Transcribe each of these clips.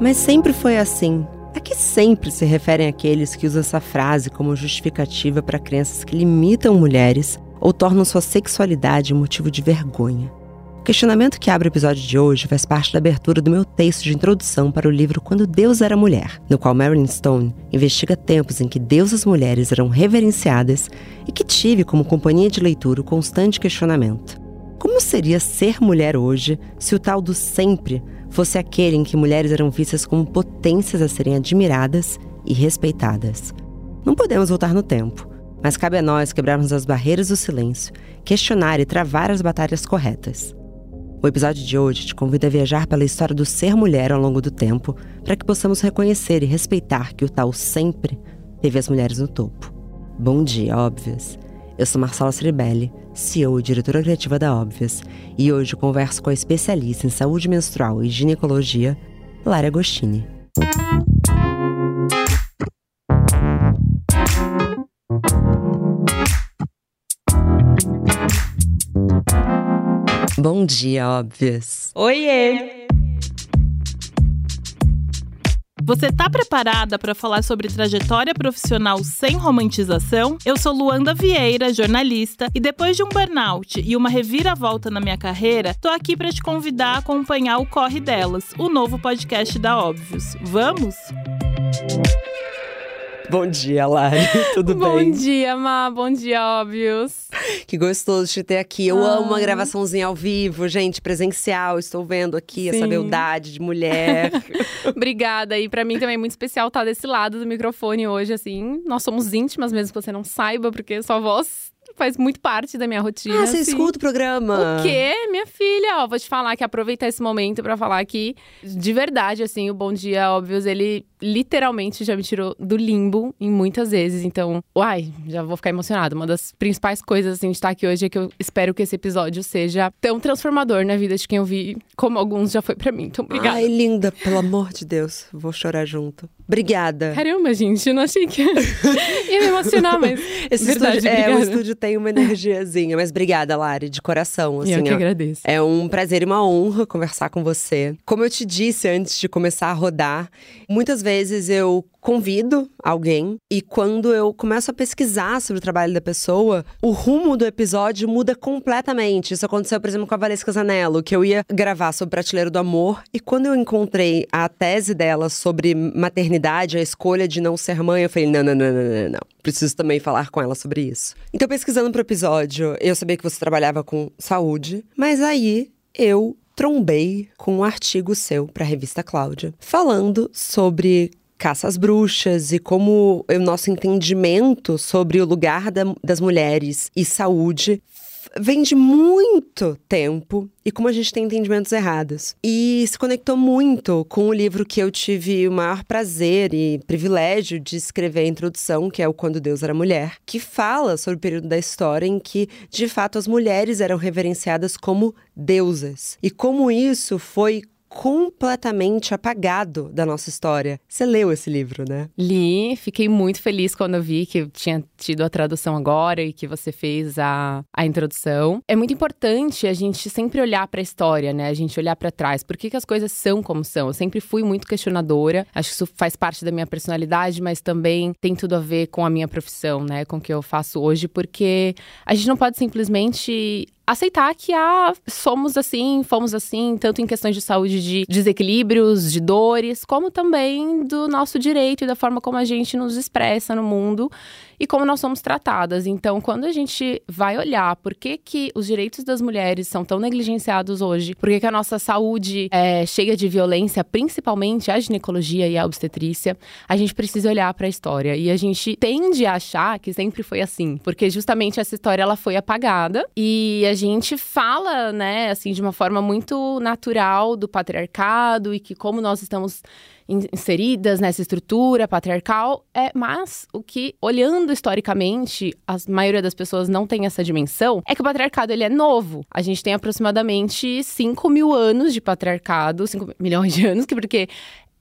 Mas sempre foi assim. A que sempre se referem aqueles que usam essa frase como justificativa para crenças que limitam mulheres ou tornam sua sexualidade motivo de vergonha. O questionamento que abre o episódio de hoje faz parte da abertura do meu texto de introdução para o livro Quando Deus Era Mulher, no qual Marilyn Stone investiga tempos em que deusas mulheres eram reverenciadas e que tive como companhia de leitura o constante questionamento. Como seria ser mulher hoje se o tal do sempre fosse aquele em que mulheres eram vistas como potências a serem admiradas e respeitadas. Não podemos voltar no tempo, mas cabe a nós quebrarmos as barreiras do silêncio, questionar e travar as batalhas corretas. O episódio de hoje te convida a viajar pela história do ser mulher ao longo do tempo, para que possamos reconhecer e respeitar que o tal sempre teve as mulheres no topo. Bom dia, óbvias! Eu sou Marcela Ceribelli, CEO e diretora criativa da Óbvias, e hoje converso com a especialista em saúde menstrual e ginecologia, Lara Agostini. Bom dia, Óbvias! Oiê! Você tá preparada para falar sobre trajetória profissional sem romantização? Eu sou Luanda Vieira, jornalista, e depois de um burnout e uma reviravolta na minha carreira, tô aqui para te convidar a acompanhar o Corre Delas, o novo podcast da Óbvios. Vamos? Bom dia, Lari. Tudo Bom bem? Bom dia, Má. Bom dia, óbvios. Que gostoso te ter aqui. Eu ah. amo uma gravaçãozinha ao vivo, gente, presencial. Estou vendo aqui Sim. essa beldade de mulher. Obrigada. E para mim também é muito especial estar desse lado do microfone hoje, assim. Nós somos íntimas, mesmo que você não saiba, porque sua voz faz muito parte da minha rotina. Ah, você assim. escuta o programa? O quê? Minha filha, ó, vou te falar que aproveitar esse momento para falar que, de verdade, assim, o Bom Dia Óbvios, ele literalmente já me tirou do limbo em muitas vezes. Então, uai, já vou ficar emocionada. Uma das principais coisas, assim, de estar aqui hoje é que eu espero que esse episódio seja tão transformador na vida de quem eu vi, como alguns já foi para mim. Então, obrigada. Ai, linda, pelo amor de Deus. Vou chorar junto. Obrigada. Caramba, gente, eu não achei que ia me emocionar, mas. Esse verdade, estúdio, é, o estúdio tem uma energiazinha. Mas obrigada, Lari, de coração. Assim, eu que agradeço. É um prazer e uma honra conversar com você. Como eu te disse antes de começar a rodar, muitas vezes eu convido alguém e quando eu começo a pesquisar sobre o trabalho da pessoa, o rumo do episódio muda completamente. Isso aconteceu, por exemplo, com a Valesca Zanello, que eu ia gravar sobre Prateleiro do Amor e quando eu encontrei a tese dela sobre maternidade, a escolha de não ser mãe, eu falei: não, não, não, não, não, não. Preciso também falar com ela sobre isso. Então, pesquisando pro episódio, eu sabia que você trabalhava com saúde, mas aí eu trombei com um artigo seu para a revista Cláudia, falando sobre caça às bruxas e como o nosso entendimento sobre o lugar da, das mulheres e saúde vem de muito tempo e como a gente tem entendimentos errados. E se conectou muito com o livro que eu tive o maior prazer e privilégio de escrever a introdução, que é o Quando Deus Era Mulher, que fala sobre o período da história em que, de fato, as mulheres eram reverenciadas como deusas. E como isso foi completamente apagado da nossa história. Você leu esse livro, né? Li, fiquei muito feliz quando vi que tinha tido a tradução agora e que você fez a, a introdução. É muito importante a gente sempre olhar para a história, né? A gente olhar para trás. Por que, que as coisas são como são? Eu sempre fui muito questionadora. Acho que isso faz parte da minha personalidade, mas também tem tudo a ver com a minha profissão, né? Com o que eu faço hoje, porque a gente não pode simplesmente aceitar que ah, somos assim, fomos assim, tanto em questões de saúde, de desequilíbrios, de dores, como também do nosso direito e da forma como a gente nos expressa no mundo e como nós somos tratadas. Então, quando a gente vai olhar por que, que os direitos das mulheres são tão negligenciados hoje, por que, que a nossa saúde é cheia de violência, principalmente a ginecologia e a obstetrícia, a gente precisa olhar para a história. E a gente tende a achar que sempre foi assim, porque justamente essa história ela foi apagada e a gente fala, né, assim, de uma forma muito natural do patriarcado e que como nós estamos inseridas nessa estrutura patriarcal, é, mas o que, olhando historicamente, a maioria das pessoas não tem essa dimensão, é que o patriarcado ele é novo. A gente tem aproximadamente 5 mil anos de patriarcado, 5 milhões de anos, que porque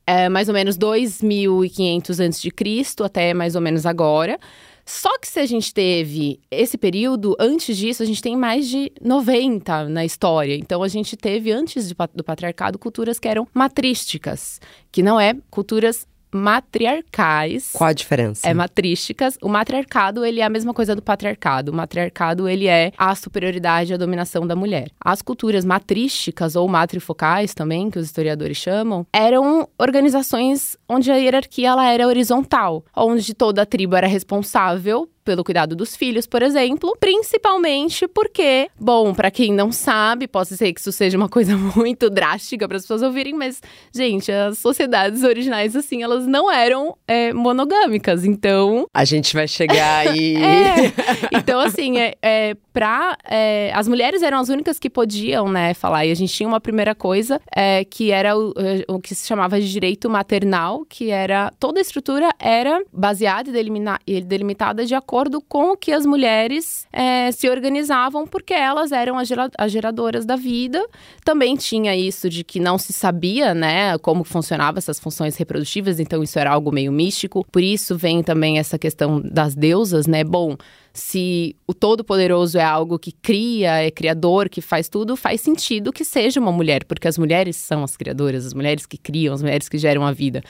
é, mais ou menos 2.500 a.C. até mais ou menos agora. Só que se a gente teve esse período, antes disso, a gente tem mais de 90 na história. Então, a gente teve, antes do patriarcado, culturas que eram matrísticas, que não é culturas matriarcais. Qual a diferença? É matrísticas. O matriarcado, ele é a mesma coisa do patriarcado. O matriarcado, ele é a superioridade e a dominação da mulher. As culturas matrísticas ou matrifocais também, que os historiadores chamam, eram organizações onde a hierarquia ela era horizontal, onde toda a tribo era responsável pelo cuidado dos filhos, por exemplo, principalmente porque, bom, para quem não sabe, posso ser que isso seja uma coisa muito drástica para as pessoas ouvirem, mas, gente, as sociedades originais, assim, elas não eram é, monogâmicas, então. A gente vai chegar aí. é. Então, assim, é, é pra. É, as mulheres eram as únicas que podiam, né, falar. E a gente tinha uma primeira coisa é, que era o, é, o que se chamava de direito maternal, que era. Toda a estrutura era baseada e delimitada de acordo acordo com o que as mulheres é, se organizavam, porque elas eram as, gera as geradoras da vida. Também tinha isso de que não se sabia, né, como funcionavam essas funções reprodutivas, então isso era algo meio místico. Por isso vem também essa questão das deusas, né? Bom, se o Todo-Poderoso é algo que cria, é criador, que faz tudo, faz sentido que seja uma mulher, porque as mulheres são as criadoras, as mulheres que criam, as mulheres que geram a vida.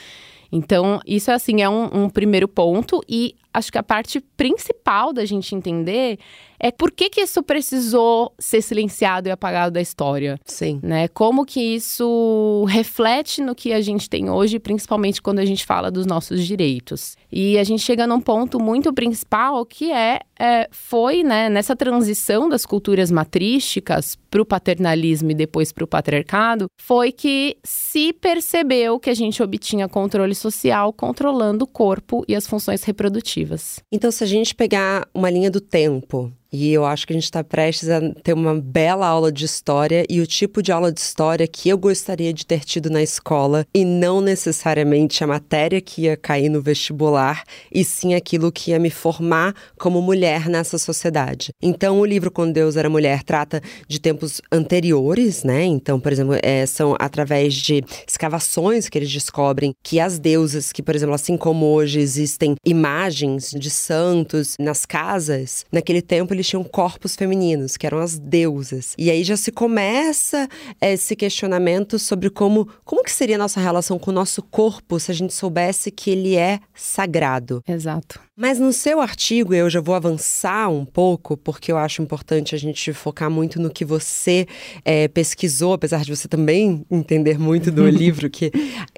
Então, isso assim é um, um primeiro ponto e acho que a parte principal da gente entender é por que, que isso precisou ser silenciado e apagado da história. Sim. Né? Como que isso reflete no que a gente tem hoje, principalmente quando a gente fala dos nossos direitos. E a gente chega num ponto muito principal que é, é foi né, nessa transição das culturas matrísticas para o paternalismo e depois para o patriarcado, foi que se percebeu que a gente obtinha controle social controlando o corpo e as funções reprodutivas. Então, se a gente pegar uma linha do tempo e eu acho que a gente está prestes a ter uma bela aula de história e o tipo de aula de história que eu gostaria de ter tido na escola e não necessariamente a matéria que ia cair no vestibular, e sim aquilo que ia me formar como mulher nessa sociedade. Então, o livro Quando Deus Era Mulher trata de tempos anteriores, né? Então, por exemplo, é, são através de escavações que eles descobrem que as deusas, que, por exemplo, assim como hoje existem imagens de santos nas casas, naquele tempo eles tinham corpos femininos, que eram as deusas. E aí já se começa esse questionamento sobre como, como que seria a nossa relação com o nosso corpo se a gente soubesse que ele é sagrado. Exato. Mas no seu artigo, eu já vou avançar um pouco, porque eu acho importante a gente focar muito no que você é, pesquisou, apesar de você também entender muito do livro que,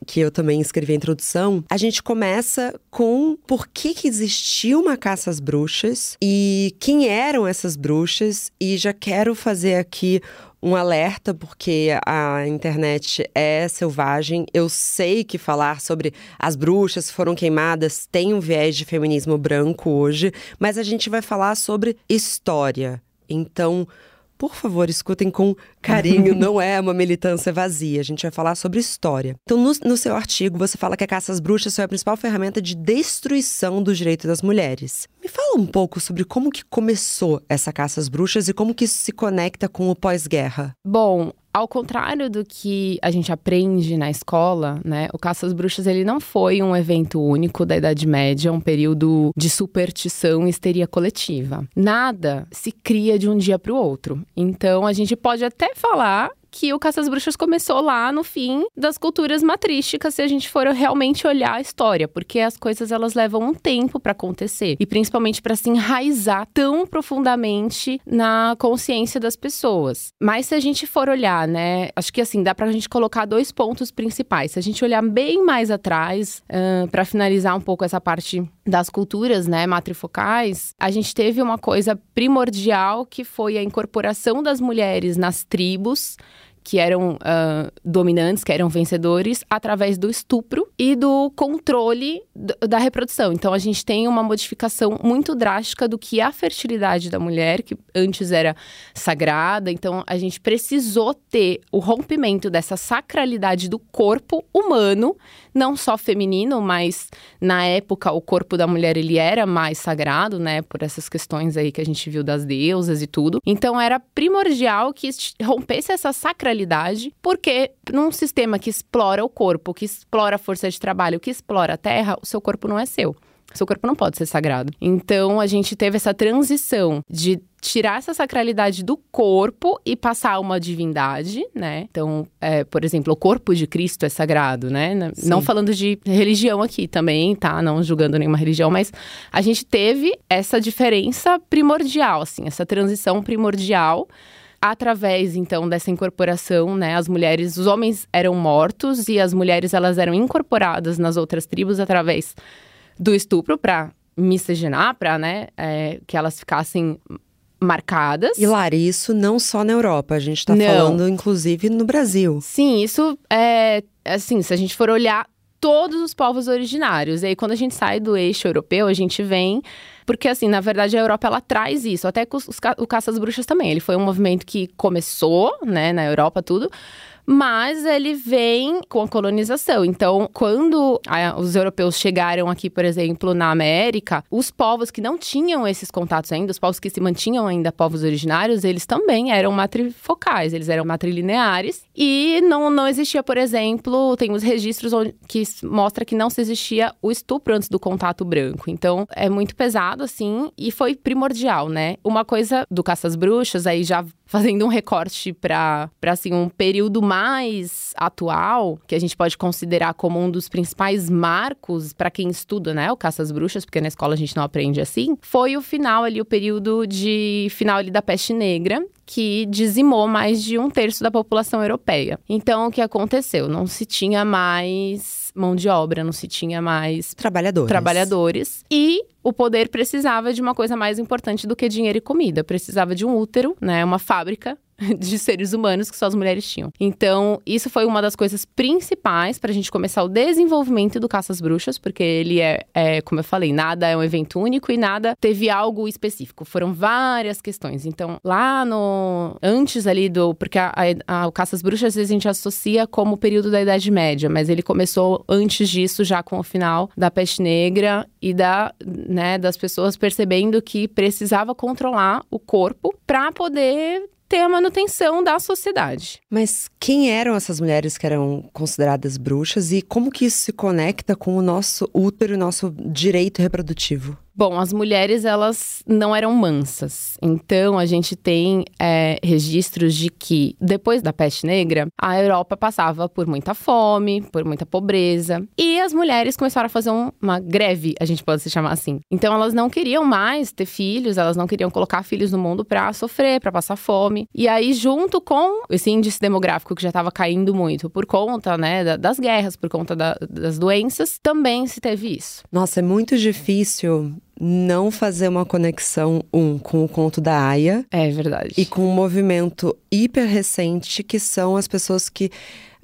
que eu também escrevi a introdução. A gente começa com por que, que existia uma caça às bruxas e quem eram essas bruxas, e já quero fazer aqui um alerta, porque a internet é selvagem. Eu sei que falar sobre as bruxas foram queimadas tem um viés de feminismo branco hoje, mas a gente vai falar sobre história. Então, por favor, escutem com carinho, não é uma militância vazia. A gente vai falar sobre história. Então, no, no, seu artigo, você fala que a caça às bruxas foi a principal ferramenta de destruição dos direitos das mulheres. Me fala um pouco sobre como que começou essa caça às bruxas e como que isso se conecta com o pós-guerra. Bom, ao contrário do que a gente aprende na escola, né, o Caça às Bruxas ele não foi um evento único da Idade Média, um período de superstição e histeria coletiva. Nada se cria de um dia para o outro. Então a gente pode até falar que o Caça às Bruxas começou lá no fim das culturas matrísticas, se a gente for realmente olhar a história, porque as coisas elas levam um tempo para acontecer e principalmente para se enraizar tão profundamente na consciência das pessoas. Mas se a gente for olhar, né, acho que assim dá para a gente colocar dois pontos principais. Se a gente olhar bem mais atrás, uh, para finalizar um pouco essa parte das culturas, né, matrifocais, a gente teve uma coisa primordial que foi a incorporação das mulheres nas tribos que eram uh, dominantes, que eram vencedores, através do estupro e do controle da reprodução. Então, a gente tem uma modificação muito drástica do que é a fertilidade da mulher, que antes era sagrada. Então, a gente precisou ter o rompimento dessa sacralidade do corpo humano, não só feminino, mas na época o corpo da mulher ele era mais sagrado, né, por essas questões aí que a gente viu das deusas e tudo. Então, era primordial que rompesse essa sacralidade sacralidade, porque num sistema que explora o corpo, que explora a força de trabalho, que explora a terra, o seu corpo não é seu. Seu corpo não pode ser sagrado. Então a gente teve essa transição de tirar essa sacralidade do corpo e passar a uma divindade, né? Então, é, por exemplo, o corpo de Cristo é sagrado, né? Sim. Não falando de religião aqui também, tá? Não julgando nenhuma religião, mas a gente teve essa diferença primordial, assim, essa transição primordial através então dessa incorporação, né, as mulheres, os homens eram mortos e as mulheres elas eram incorporadas nas outras tribos através do estupro para miscigenar, para né, é, que elas ficassem marcadas. E Lari, isso não só na Europa, a gente está falando inclusive no Brasil. Sim, isso é assim, se a gente for olhar todos os povos originários. E aí, quando a gente sai do eixo europeu, a gente vem. Porque, assim, na verdade, a Europa ela traz isso. Até os, os, o Caça às Bruxas também. Ele foi um movimento que começou, né, na Europa, tudo mas ele vem com a colonização. Então, quando a, os europeus chegaram aqui, por exemplo, na América, os povos que não tinham esses contatos ainda, os povos que se mantinham ainda povos originários, eles também eram matrifocais, eles eram matrilineares. E não, não existia, por exemplo, tem os registros onde, que mostra que não se existia o estupro antes do contato branco. Então, é muito pesado, assim, e foi primordial, né? Uma coisa do caça às bruxas, aí já fazendo um recorte para assim um período mais atual, que a gente pode considerar como um dos principais marcos para quem estuda, né, o caça às bruxas, porque na escola a gente não aprende assim, foi o final ali o período de final ali da peste negra, que dizimou mais de um terço da população europeia. Então, o que aconteceu? Não se tinha mais mão de obra, não se tinha mais trabalhadores. trabalhadores. E o poder precisava de uma coisa mais importante do que dinheiro e comida. Precisava de um útero, né? Uma fábrica de seres humanos que só as mulheres tinham. Então, isso foi uma das coisas principais para a gente começar o desenvolvimento do Caça às Bruxas, porque ele é, é, como eu falei, nada é um evento único e nada teve algo específico. Foram várias questões. Então, lá no. Antes ali do. Porque a, a, a, o Caça às Bruxas a gente associa como o período da Idade Média, mas ele começou antes disso, já com o final da peste negra e da, né, das pessoas percebendo que precisava controlar o corpo para poder ter a manutenção da sociedade. Mas quem eram essas mulheres que eram consideradas bruxas e como que isso se conecta com o nosso útero e nosso direito reprodutivo? Bom, as mulheres elas não eram mansas. Então a gente tem é, registros de que depois da peste negra a Europa passava por muita fome, por muita pobreza e as mulheres começaram a fazer um, uma greve, a gente pode se chamar assim. Então elas não queriam mais ter filhos, elas não queriam colocar filhos no mundo para sofrer, para passar fome. E aí junto com esse índice demográfico que já estava caindo muito por conta, né, das guerras, por conta da, das doenças, também se teve isso. Nossa, é muito difícil não fazer uma conexão, um, com o conto da Aya. É verdade. E com um movimento hiper recente que são as pessoas que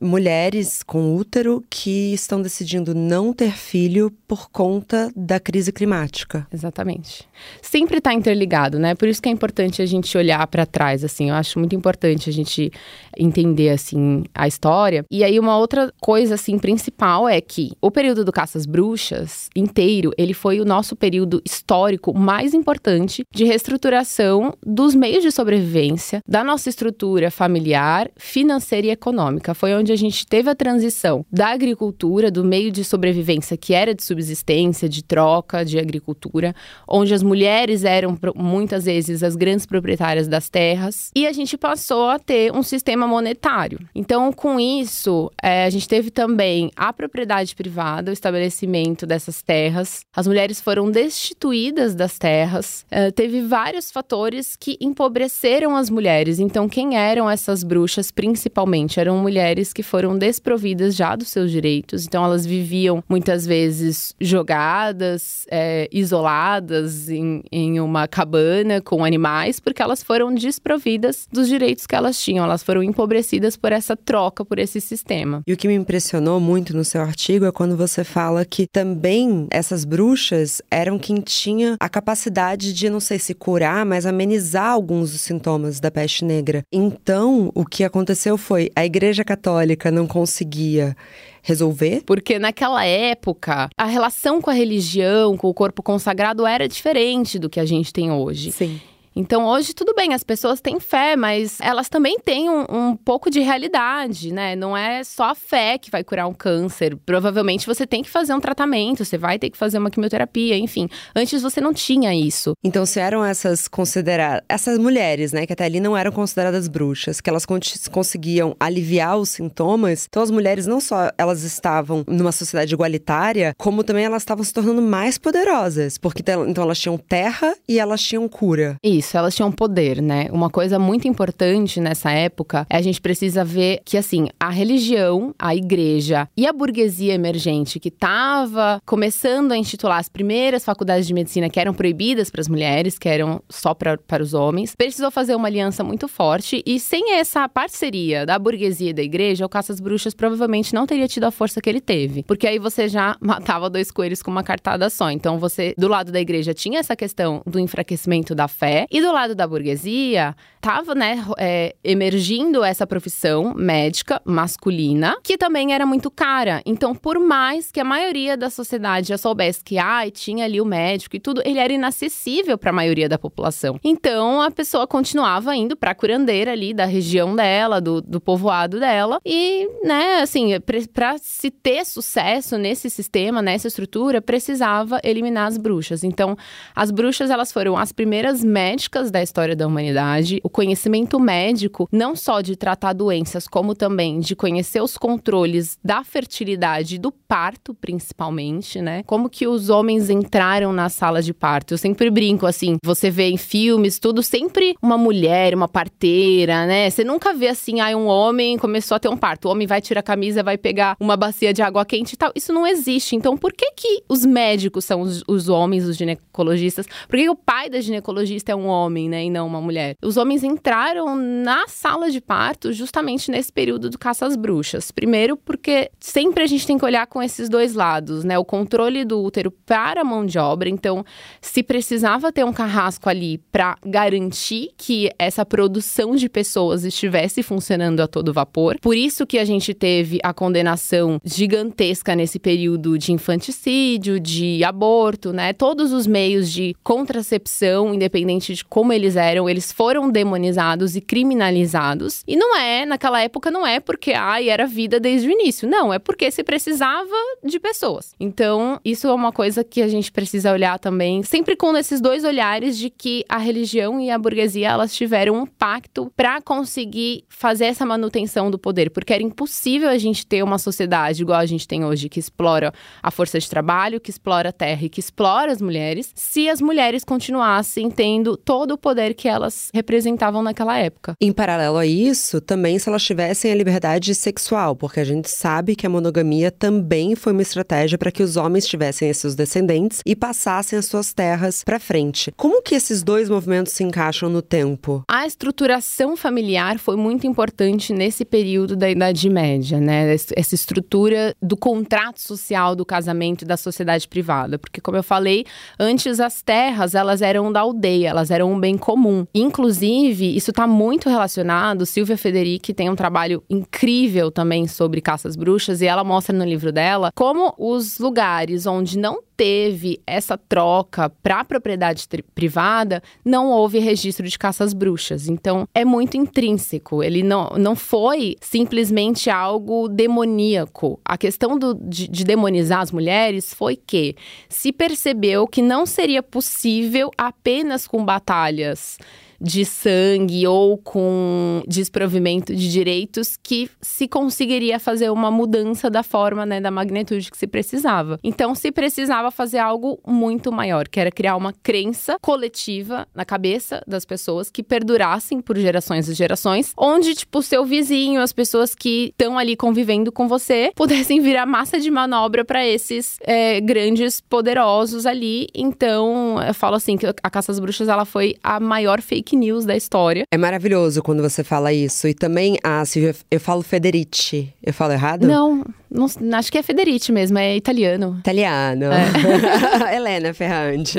mulheres com útero que estão decidindo não ter filho por conta da crise climática. Exatamente. Sempre está interligado, né? Por isso que é importante a gente olhar para trás, assim. Eu acho muito importante a gente entender, assim, a história. E aí, uma outra coisa, assim, principal é que o período do Caças Bruxas inteiro, ele foi o nosso período histórico mais importante de reestruturação dos meios de sobrevivência, da nossa estrutura familiar, financeira e econômica. Foi onde a gente teve a transição da agricultura, do meio de sobrevivência que era de subsistência, de troca, de agricultura, onde as mulheres eram muitas vezes as grandes proprietárias das terras, e a gente passou a ter um sistema monetário. Então, com isso, é, a gente teve também a propriedade privada, o estabelecimento dessas terras, as mulheres foram destituídas das terras, é, teve vários fatores que empobreceram as mulheres. Então, quem eram essas bruxas principalmente? Eram mulheres que foram desprovidas já dos seus direitos. Então, elas viviam muitas vezes jogadas, é, isoladas em, em uma cabana com animais, porque elas foram desprovidas dos direitos que elas tinham. Elas foram empobrecidas por essa troca, por esse sistema. E o que me impressionou muito no seu artigo é quando você fala que também essas bruxas eram quem tinha a capacidade de, não sei se curar, mas amenizar alguns dos sintomas da peste negra. Então, o que aconteceu foi a Igreja Católica católica não conseguia resolver? Porque naquela época, a relação com a religião, com o corpo consagrado era diferente do que a gente tem hoje. Sim. Então hoje tudo bem, as pessoas têm fé, mas elas também têm um, um pouco de realidade, né? Não é só a fé que vai curar um câncer. Provavelmente você tem que fazer um tratamento, você vai ter que fazer uma quimioterapia, enfim. Antes você não tinha isso. Então, se eram essas consideradas. Essas mulheres, né, que até ali não eram consideradas bruxas, que elas conseguiam aliviar os sintomas, então as mulheres não só elas estavam numa sociedade igualitária, como também elas estavam se tornando mais poderosas. Porque então elas tinham terra e elas tinham cura. Isso, elas tinham poder, né? Uma coisa muito importante nessa época é a gente precisa ver que, assim, a religião, a igreja e a burguesia emergente que estava começando a intitular as primeiras faculdades de medicina que eram proibidas para as mulheres, que eram só pra, para os homens, precisou fazer uma aliança muito forte e sem essa parceria da burguesia e da igreja, o Caça às Bruxas provavelmente não teria tido a força que ele teve. Porque aí você já matava dois coelhos com uma cartada só. Então você, do lado da igreja, tinha essa questão do enfraquecimento da fé e do lado da burguesia, estava né, é, emergindo essa profissão médica masculina, que também era muito cara. Então, por mais que a maioria da sociedade já soubesse que ai, tinha ali o médico e tudo, ele era inacessível para a maioria da população. Então, a pessoa continuava indo para a curandeira ali da região dela, do, do povoado dela. E, né, assim, para se ter sucesso nesse sistema, nessa estrutura, precisava eliminar as bruxas. Então, as bruxas, elas foram as primeiras médicas da história da humanidade. O conhecimento médico, não só de tratar doenças, como também de conhecer os controles da fertilidade do parto, principalmente, né? Como que os homens entraram na sala de parto. Eu sempre brinco assim, você vê em filmes, tudo sempre uma mulher, uma parteira, né? Você nunca vê assim, aí ah, um homem começou a ter um parto. O homem vai tirar a camisa, vai pegar uma bacia de água quente e tal. Isso não existe. Então, por que que os médicos são os, os homens, os ginecologistas? Por que, que o pai da ginecologista é um homem, né, e não uma mulher? Os homens entraram na sala de parto justamente nesse período do caça às bruxas. Primeiro, porque sempre a gente tem que olhar com esses dois lados, né? O controle do útero para a mão de obra. Então, se precisava ter um carrasco ali para garantir que essa produção de pessoas estivesse funcionando a todo vapor. Por isso que a gente teve a condenação gigantesca nesse período de infanticídio, de aborto, né? Todos os meios de contracepção, independente de como eles eram, eles foram demonizados e criminalizados. E não é, naquela época, não é porque, ai, era vida desde o início. Não, é porque se precisava de pessoas. Então, isso é uma coisa que a gente precisa olhar também, sempre com esses dois olhares de que a religião e a burguesia, elas tiveram um pacto para conseguir fazer essa manutenção do poder, porque era impossível a gente ter uma sociedade igual a gente tem hoje, que explora a força de trabalho, que explora a terra e que explora as mulheres, se as mulheres continuassem tendo todo o poder que elas representavam naquela época. Em paralelo a isso, também se elas tivessem a liberdade sexual, porque a gente sabe que a monogamia também foi uma estratégia para que os homens tivessem esses descendentes e passassem as suas terras para frente. Como que esses dois movimentos se encaixam no tempo? A estruturação familiar foi muito importante nesse período da Idade Média, né? Essa estrutura do contrato social do casamento e da sociedade privada, porque como eu falei, antes as terras, elas eram da aldeia, elas eram um bem comum. Inclusive, isso está muito relacionado, Silvia Federici tem um trabalho incrível também sobre caças bruxas e ela mostra no livro dela como os lugares onde não teve essa troca para propriedade privada, não houve registro de caças bruxas. Então, é muito intrínseco. Ele não, não foi simplesmente algo demoníaco. A questão do, de, de demonizar as mulheres foi que se percebeu que não seria possível apenas com batalhas de sangue ou com desprovimento de direitos que se conseguiria fazer uma mudança da forma, né, da magnitude que se precisava. Então, se precisava fazer algo muito maior, que era criar uma crença coletiva na cabeça das pessoas que perdurassem por gerações e gerações, onde, tipo, o seu vizinho, as pessoas que estão ali convivendo com você, pudessem virar massa de manobra para esses é, grandes poderosos ali. Então, eu falo assim que a Caça às Bruxas ela foi a maior fake news da história. É maravilhoso quando você fala isso. E também, a Silvia, eu falo Federici. Eu falo errado? Não, não, acho que é Federici mesmo, é italiano. Italiano. É. Helena Ferrante.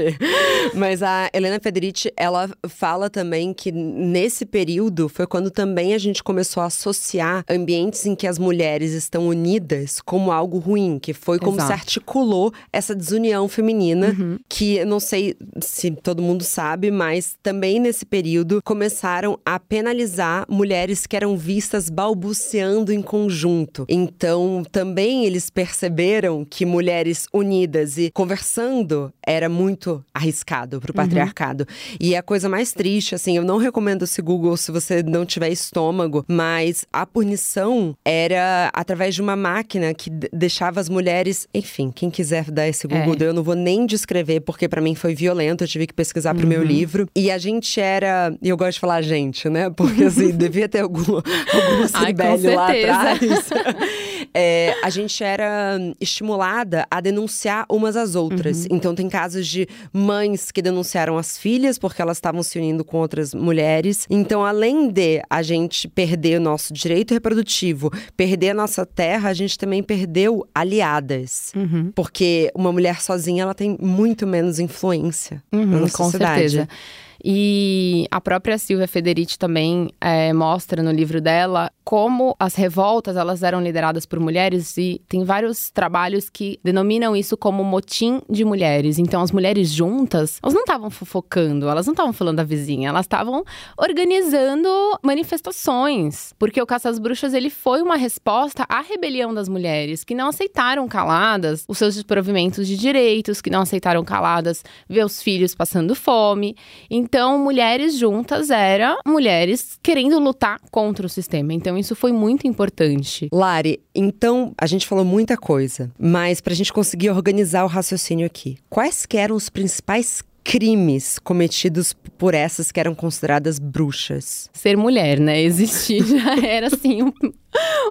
Mas a Helena Federici, ela fala também que nesse período foi quando também a gente começou a associar ambientes em que as mulheres estão unidas como algo ruim, que foi como Exato. se articulou essa desunião feminina, uhum. que não sei se todo mundo sabe, mas também nesse período começaram a penalizar mulheres que eram vistas balbuciando em conjunto. Então, também eles perceberam que mulheres unidas e conversando era muito arriscado pro uhum. patriarcado. Uhum. E a coisa mais triste, assim, eu não recomendo esse Google se você não tiver estômago, mas a punição era através de uma máquina que deixava as mulheres, enfim, quem quiser dar esse Google, é. eu não vou nem descrever porque para mim foi violento, eu tive que pesquisar pro uhum. meu livro. E a gente era, e eu gosto de falar gente, né? Porque assim, devia ter algum algum Cibele lá atrás. é, a gente era estimulada a denunciar umas às outras. Uhum. Então tem casos de mães que denunciaram as filhas porque elas estavam se unindo com outras mulheres. Então, além de a gente perder o nosso direito reprodutivo, perder a nossa terra, a gente também perdeu aliadas. Uhum. Porque uma mulher sozinha ela tem muito menos influência uhum, na nossa com sociedade. certeza. E a própria Silvia Federici também é, mostra no livro dela como as revoltas elas eram lideradas por mulheres e tem vários trabalhos que denominam isso como motim de mulheres. Então as mulheres juntas, elas não estavam fofocando, elas não estavam falando da vizinha, elas estavam organizando manifestações, porque o Caça às Bruxas ele foi uma resposta à rebelião das mulheres que não aceitaram caladas os seus desprovimentos de direitos, que não aceitaram caladas ver os filhos passando fome. Então mulheres juntas era mulheres querendo lutar contra o sistema. Então então, isso foi muito importante. Lari, então a gente falou muita coisa, mas para a gente conseguir organizar o raciocínio aqui, quais eram os principais crimes cometidos por essas que eram consideradas bruxas? Ser mulher, né? Existir já era assim um,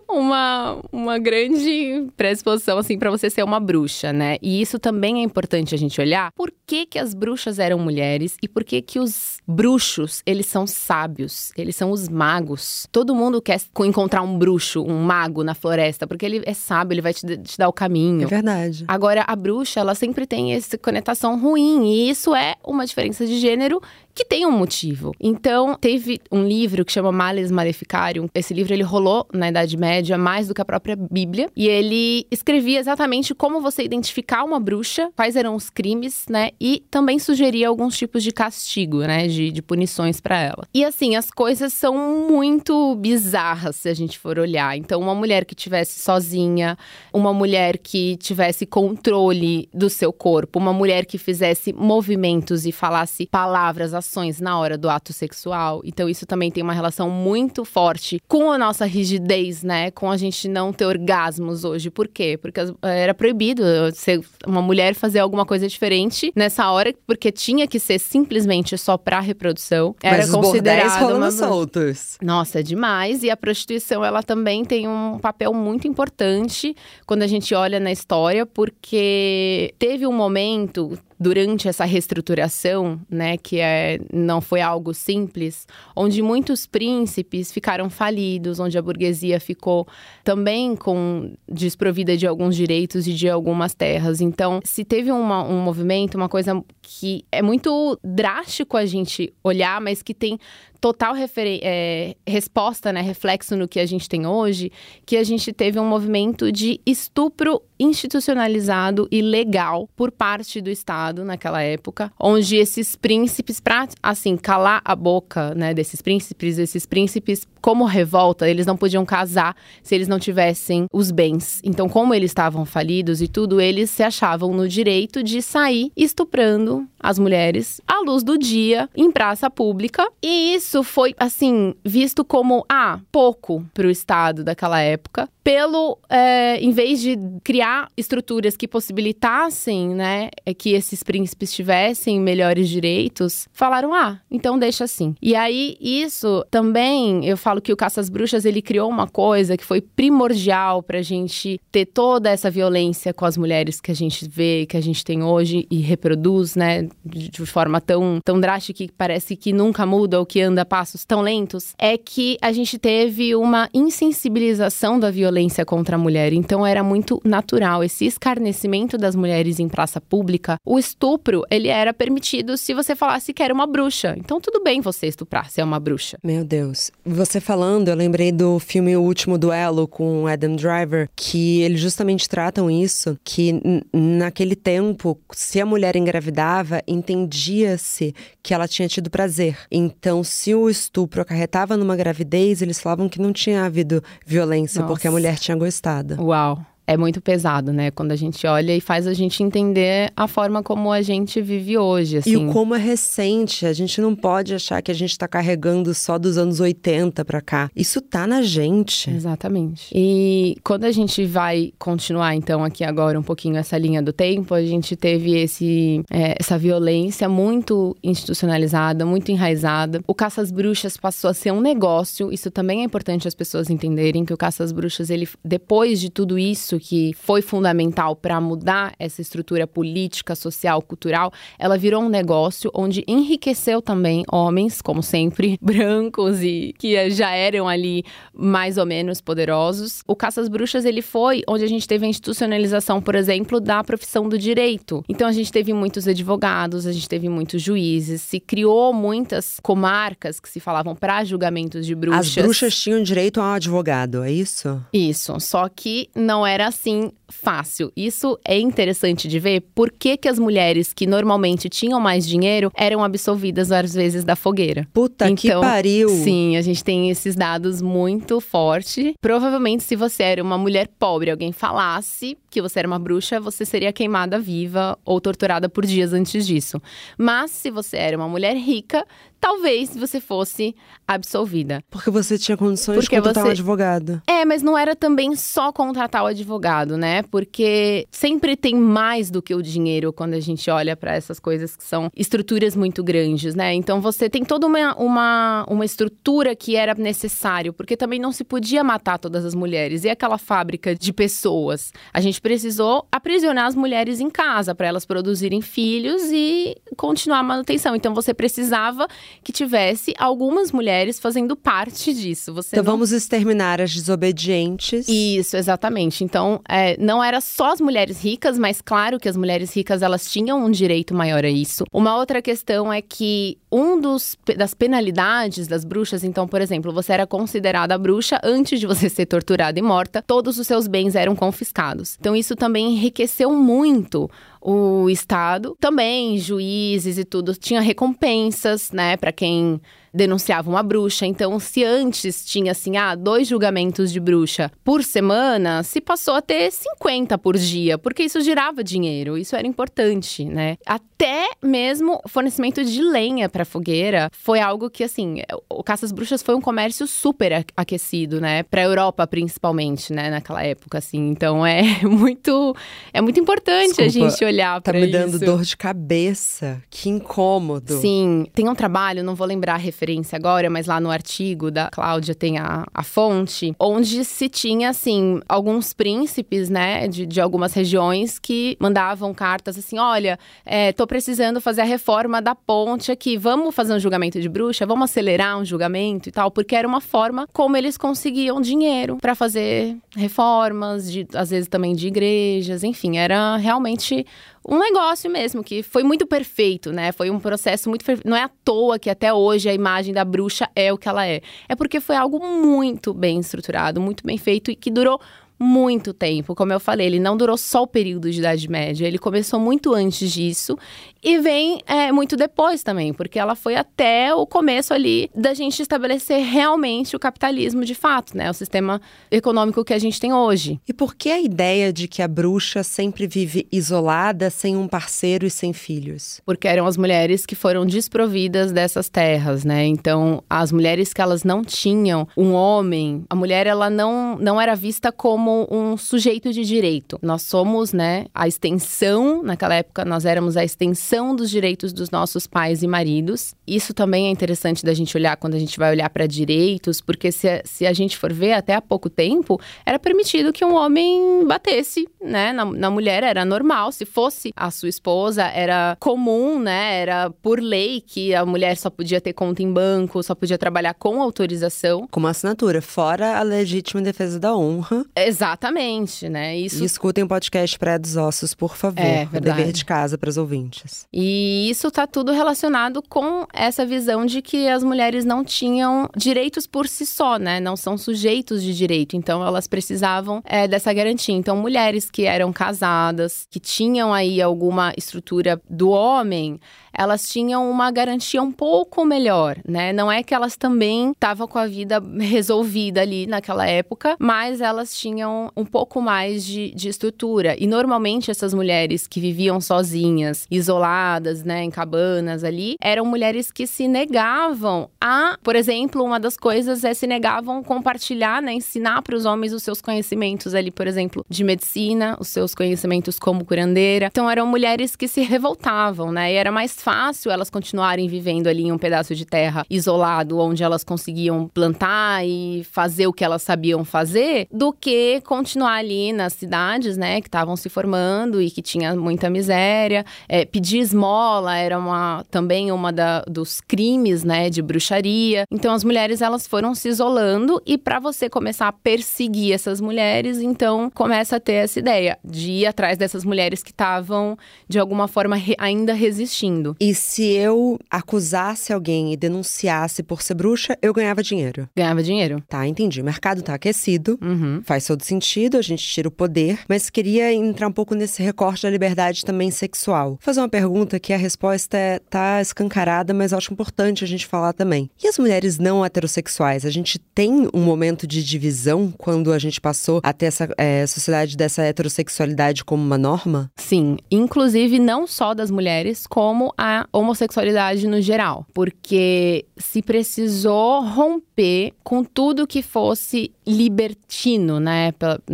uma, uma grande predisposição, assim, para você ser uma bruxa, né? E isso também é importante a gente olhar por que, que as bruxas eram mulheres e por que, que os bruxos, eles são sábios, eles são os magos. Todo mundo quer encontrar um bruxo, um mago na floresta, porque ele é sábio, ele vai te, te dar o caminho. É verdade. Agora, a bruxa, ela sempre tem essa conotação ruim, e isso é uma diferença de gênero que tem um motivo. Então, teve um livro que chama Males Maleficarium. Esse livro ele rolou na Idade Média mais do que a própria Bíblia, e ele escrevia exatamente como você identificar uma bruxa, quais eram os crimes, né? E também sugeria alguns tipos de castigo, né, de, de punições para ela. E assim, as coisas são muito bizarras se a gente for olhar. Então, uma mulher que tivesse sozinha, uma mulher que tivesse controle do seu corpo, uma mulher que fizesse movimentos e falasse palavras ações na hora do ato sexual. Então, isso também tem uma relação muito forte com a nossa rigidez, né? Com a gente não ter orgasmos hoje. Por quê? Porque era proibido ser uma mulher fazer alguma coisa diferente nessa hora, porque tinha que ser simplesmente só pra reprodução. Era Mas considerado uma... soltos. Nossa, é demais. E a prostituição, ela também tem um papel muito importante quando a gente olha na história, porque teve um momento durante essa reestruturação, né, que é, não foi algo simples, onde muitos príncipes ficaram falidos, onde a burguesia ficou também com desprovida de alguns direitos e de algumas terras. Então, se teve uma, um movimento, uma coisa que é muito drástico a gente olhar, mas que tem total é, resposta, né, reflexo no que a gente tem hoje, que a gente teve um movimento de estupro institucionalizado e legal por parte do Estado naquela época, onde esses príncipes, para assim calar a boca, né, desses príncipes, esses príncipes como revolta, eles não podiam casar se eles não tivessem os bens. Então, como eles estavam falidos e tudo, eles se achavam no direito de sair estuprando as mulheres à luz do dia em praça pública. E isso foi assim visto como ah pouco para o Estado daquela época, pelo é, em vez de criar estruturas que possibilitassem, né, que esses príncipes tivessem melhores direitos, falaram ah então deixa assim. E aí isso também eu falo que o Caça às Bruxas ele criou uma coisa que foi primordial para a gente ter toda essa violência com as mulheres que a gente vê, que a gente tem hoje e reproduz, né, de forma tão, tão drástica que parece que nunca muda ou que anda a passos tão lentos, é que a gente teve uma insensibilização da violência contra a mulher. Então era muito natural esse escarnecimento das mulheres em praça pública. O estupro, ele era permitido se você falasse que era uma bruxa. Então tudo bem você estuprar se é uma bruxa. Meu Deus. Você falando, eu lembrei do filme O Último Duelo com Adam Driver, que eles justamente tratam isso, que naquele tempo, se a mulher engravidava, entendia-se que ela tinha tido prazer. Então, se o estupro acarretava numa gravidez, eles falavam que não tinha havido violência Nossa. porque a mulher tinha gostado. Uau é muito pesado, né? Quando a gente olha e faz a gente entender a forma como a gente vive hoje. Assim. E o como é recente. A gente não pode achar que a gente tá carregando só dos anos 80 para cá. Isso tá na gente. Exatamente. E quando a gente vai continuar, então, aqui agora um pouquinho essa linha do tempo, a gente teve esse, é, essa violência muito institucionalizada, muito enraizada. O caça às bruxas passou a ser um negócio. Isso também é importante as pessoas entenderem que o caça às bruxas, ele, depois de tudo isso, isso que foi fundamental para mudar essa estrutura política, social, cultural, ela virou um negócio onde enriqueceu também homens, como sempre, brancos e que já eram ali mais ou menos poderosos. O caça às bruxas ele foi onde a gente teve a institucionalização, por exemplo, da profissão do direito. Então a gente teve muitos advogados, a gente teve muitos juízes, se criou muitas comarcas que se falavam para julgamentos de bruxas. As bruxas tinham direito a um advogado, é isso? Isso, só que não era assim fácil. Isso é interessante de ver por que, que as mulheres que normalmente tinham mais dinheiro eram absolvidas várias vezes da fogueira. Puta então, que pariu! Sim, a gente tem esses dados muito fortes. Provavelmente, se você era uma mulher pobre, alguém falasse que você era uma bruxa, você seria queimada viva ou torturada por dias antes disso. Mas se você era uma mulher rica, talvez você fosse absolvida. Porque você tinha condições Porque de contratar você... um advogado. É, mas não era também só contratar o advogado, né? Porque sempre tem mais do que o dinheiro quando a gente olha para essas coisas que são estruturas muito grandes, né? Então você tem toda uma, uma, uma estrutura que era necessário, porque também não se podia matar todas as mulheres. E aquela fábrica de pessoas? A gente precisou aprisionar as mulheres em casa para elas produzirem filhos e continuar a manutenção. Então você precisava que tivesse algumas mulheres fazendo parte disso. Você então não... vamos exterminar as desobedientes. Isso, exatamente. Então é, não era só as mulheres ricas, mas claro que as mulheres ricas elas tinham um direito maior a isso. Uma outra questão é que um dos das penalidades das bruxas, então, por exemplo, você era considerada bruxa antes de você ser torturada e morta, todos os seus bens eram confiscados. Então isso também enriqueceu muito o Estado. Também juízes e tudo tinha recompensas, né, para quem denunciava uma bruxa. Então, se antes tinha assim, ah, dois julgamentos de bruxa por semana, se passou a ter 50 por dia, porque isso girava dinheiro, isso era importante, né? Até mesmo fornecimento de lenha para fogueira foi algo que assim, o caças bruxas foi um comércio super aquecido, né, para Europa principalmente, né, naquela época assim. Então é muito é muito importante Desculpa, a gente olhar para isso. Tá me dando dor de cabeça. Que incômodo. Sim, tem um trabalho, não vou lembrar a referência referência agora, mas lá no artigo da Cláudia tem a, a fonte, onde se tinha, assim, alguns príncipes, né, de, de algumas regiões que mandavam cartas assim: olha, é, tô precisando fazer a reforma da ponte aqui, vamos fazer um julgamento de bruxa, vamos acelerar um julgamento e tal, porque era uma forma como eles conseguiam dinheiro para fazer reformas, de, às vezes também de igrejas, enfim, era realmente um negócio mesmo, que foi muito perfeito, né? Foi um processo muito. Não é à toa que até hoje a imagem da bruxa é o que ela é. É porque foi algo muito bem estruturado, muito bem feito e que durou muito tempo. Como eu falei, ele não durou só o período de Idade Média, ele começou muito antes disso e vem é, muito depois também, porque ela foi até o começo ali da gente estabelecer realmente o capitalismo de fato, né? O sistema econômico que a gente tem hoje. E por que a ideia de que a bruxa sempre vive isolada, sem um parceiro e sem filhos? Porque eram as mulheres que foram desprovidas dessas terras, né? Então, as mulheres que elas não tinham um homem, a mulher ela não, não era vista como como um sujeito de direito. Nós somos, né, a extensão, naquela época nós éramos a extensão dos direitos dos nossos pais e maridos. Isso também é interessante da gente olhar quando a gente vai olhar para direitos, porque se, se a gente for ver, até há pouco tempo, era permitido que um homem batesse, né, na, na mulher, era normal. Se fosse a sua esposa, era comum, né, era por lei que a mulher só podia ter conta em banco, só podia trabalhar com autorização. Com uma assinatura, fora a legítima defesa da honra. Exatamente, né? Isso... E escutem o podcast Pré dos Ossos, por favor. É, é dever de casa para os ouvintes. E isso tá tudo relacionado com essa visão de que as mulheres não tinham direitos por si só, né? Não são sujeitos de direito. Então, elas precisavam é, dessa garantia. Então, mulheres que eram casadas, que tinham aí alguma estrutura do homem, elas tinham uma garantia um pouco melhor, né? Não é que elas também estavam com a vida resolvida ali naquela época, mas elas tinham um pouco mais de, de estrutura. E normalmente essas mulheres que viviam sozinhas, isoladas, né, em cabanas ali, eram mulheres que se negavam a, por exemplo, uma das coisas é se negavam compartilhar, né, ensinar para os homens os seus conhecimentos ali, por exemplo, de medicina, os seus conhecimentos como curandeira. Então eram mulheres que se revoltavam, né? E era mais fácil elas continuarem vivendo ali em um pedaço de terra isolado, onde elas conseguiam plantar e fazer o que elas sabiam fazer, do que continuar ali nas cidades, né, que estavam se formando e que tinha muita miséria. É, pedir esmola era uma, também uma da, dos crimes, né, de bruxaria. Então as mulheres elas foram se isolando e para você começar a perseguir essas mulheres, então começa a ter essa ideia de ir atrás dessas mulheres que estavam de alguma forma re ainda resistindo. E se eu acusasse alguém e denunciasse por ser bruxa, eu ganhava dinheiro. Ganhava dinheiro. Tá, entendi. O mercado tá aquecido, uhum. faz todo sentido, a gente tira o poder, mas queria entrar um pouco nesse recorte da liberdade também sexual. Vou fazer uma pergunta que a resposta é, tá escancarada, mas acho importante a gente falar também. E as mulheres não heterossexuais? A gente tem um momento de divisão quando a gente passou a ter essa é, sociedade dessa heterossexualidade como uma norma? Sim, inclusive não só das mulheres, como a homossexualidade no geral, porque se precisou romper com tudo que fosse libertino, né?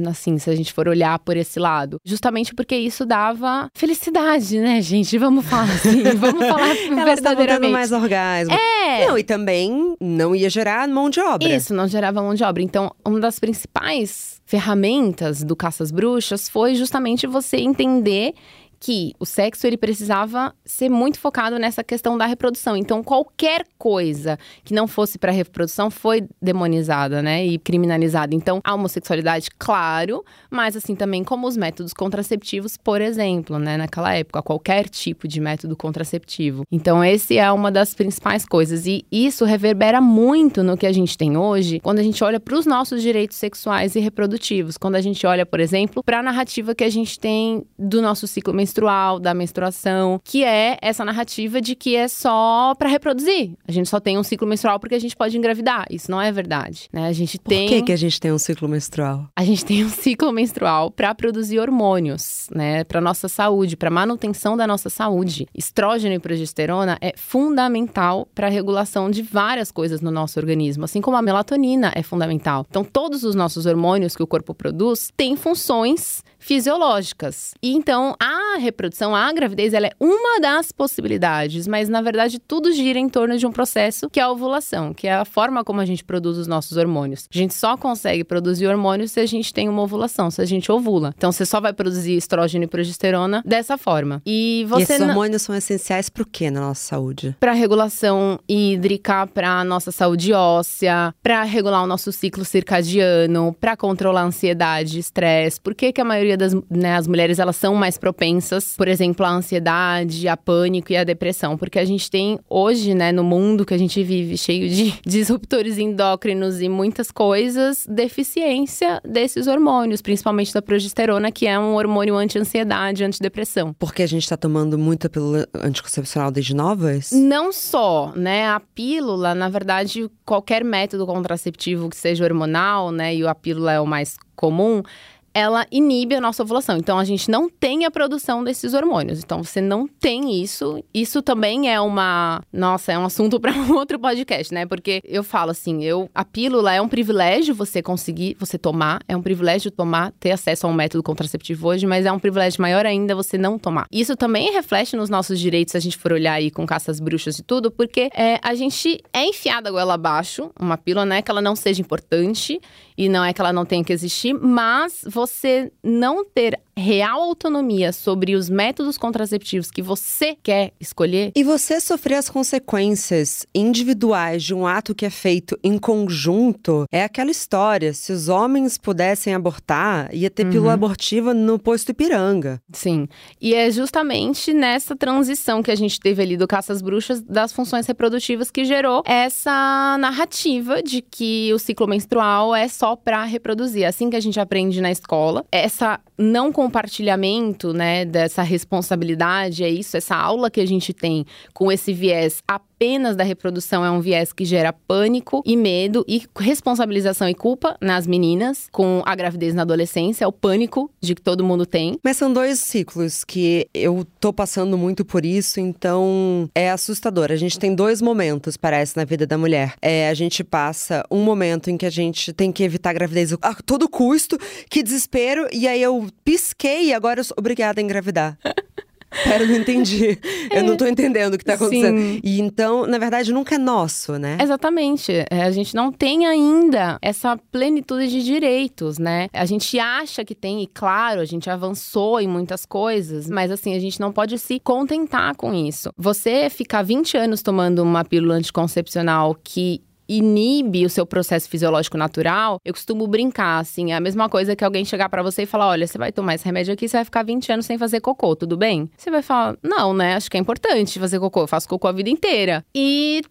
Assim, se a gente for olhar por esse lado. Justamente porque isso dava felicidade, né, gente? Vamos falar assim, vamos falar Elas verdadeiramente. mais orgasmo. É. Não, e também não ia gerar mão de obra. Isso, não gerava mão de obra. Então, uma das principais ferramentas do Caças Bruxas foi justamente você entender que o sexo ele precisava ser muito focado nessa questão da reprodução. Então, qualquer coisa que não fosse para reprodução foi demonizada, né, e criminalizada. Então, a homossexualidade, claro, mas assim também como os métodos contraceptivos, por exemplo, né, naquela época, qualquer tipo de método contraceptivo. Então, esse é uma das principais coisas e isso reverbera muito no que a gente tem hoje, quando a gente olha para os nossos direitos sexuais e reprodutivos, quando a gente olha, por exemplo, para a narrativa que a gente tem do nosso ciclo menstrual menstrual, da menstruação, que é essa narrativa de que é só para reproduzir. A gente só tem um ciclo menstrual porque a gente pode engravidar. Isso não é verdade, né? A gente tem Por que que a gente tem um ciclo menstrual? A gente tem um ciclo menstrual para produzir hormônios, né, para nossa saúde, para manutenção da nossa saúde. Estrógeno e progesterona é fundamental para a regulação de várias coisas no nosso organismo, assim como a melatonina é fundamental. Então, todos os nossos hormônios que o corpo produz têm funções fisiológicas. E então a reprodução, a gravidez, ela é uma das possibilidades, mas na verdade tudo gira em torno de um processo que é a ovulação, que é a forma como a gente produz os nossos hormônios. A gente só consegue produzir hormônios se a gente tem uma ovulação, se a gente ovula. Então você só vai produzir estrógeno e progesterona dessa forma. E você e esses hormônios são essenciais para o que na nossa saúde? Para regulação hídrica, para nossa saúde óssea, para regular o nosso ciclo circadiano, para controlar a ansiedade, estresse. Por que que a maioria maioria das né, as mulheres elas são mais propensas, por exemplo, à ansiedade, a pânico e à depressão, porque a gente tem hoje, né, no mundo que a gente vive, cheio de disruptores endócrinos e muitas coisas, deficiência desses hormônios, principalmente da progesterona, que é um hormônio anti-ansiedade, antidepressão. Porque a gente está tomando muita pílula anticoncepcional desde novas? Não só, né? A pílula, na verdade, qualquer método contraceptivo que seja hormonal, né, e a pílula é o mais comum, ela inibe a nossa ovulação. Então a gente não tem a produção desses hormônios. Então você não tem isso. Isso também é uma, nossa, é um assunto para um outro podcast, né? Porque eu falo assim, eu a pílula é um privilégio você conseguir, você tomar, é um privilégio tomar, ter acesso a um método contraceptivo hoje, mas é um privilégio maior ainda você não tomar. Isso também reflete nos nossos direitos se a gente for olhar aí com caças bruxas e tudo, porque é, a gente é enfiada goela abaixo, uma pílula, não é que ela não seja importante e não é que ela não tenha que existir, mas você não ter real autonomia sobre os métodos contraceptivos que você quer escolher. E você sofrer as consequências individuais de um ato que é feito em conjunto é aquela história. Se os homens pudessem abortar, ia ter uhum. pílula abortiva no posto Ipiranga. Sim. E é justamente nessa transição que a gente teve ali do Caças Bruxas das funções reprodutivas que gerou essa narrativa de que o ciclo menstrual é só para reproduzir. É assim que a gente aprende na escola. Essa não compartilhamento, né, dessa responsabilidade, é isso, essa aula que a gente tem com esse viés apenas da reprodução é um viés que gera pânico e medo e responsabilização e culpa nas meninas com a gravidez na adolescência, é o pânico de que todo mundo tem. Mas são dois ciclos que eu tô passando muito por isso, então é assustador. A gente tem dois momentos, parece, na vida da mulher. É, a gente passa um momento em que a gente tem que evitar a gravidez a todo custo, que desespero, e aí eu pisquei e agora eu sou obrigada a engravidar. Pera, não entendi. É. Eu não tô entendendo o que tá acontecendo. Sim. E então, na verdade, nunca é nosso, né? Exatamente. É, a gente não tem ainda essa plenitude de direitos, né? A gente acha que tem, e claro, a gente avançou em muitas coisas, mas assim, a gente não pode se contentar com isso. Você ficar 20 anos tomando uma pílula anticoncepcional que inibe o seu processo fisiológico natural, eu costumo brincar, assim, é a mesma coisa que alguém chegar para você e falar: olha, você vai tomar esse remédio aqui, você vai ficar 20 anos sem fazer cocô, tudo bem? Você vai falar: não, né? Acho que é importante fazer cocô, eu faço cocô a vida inteira. E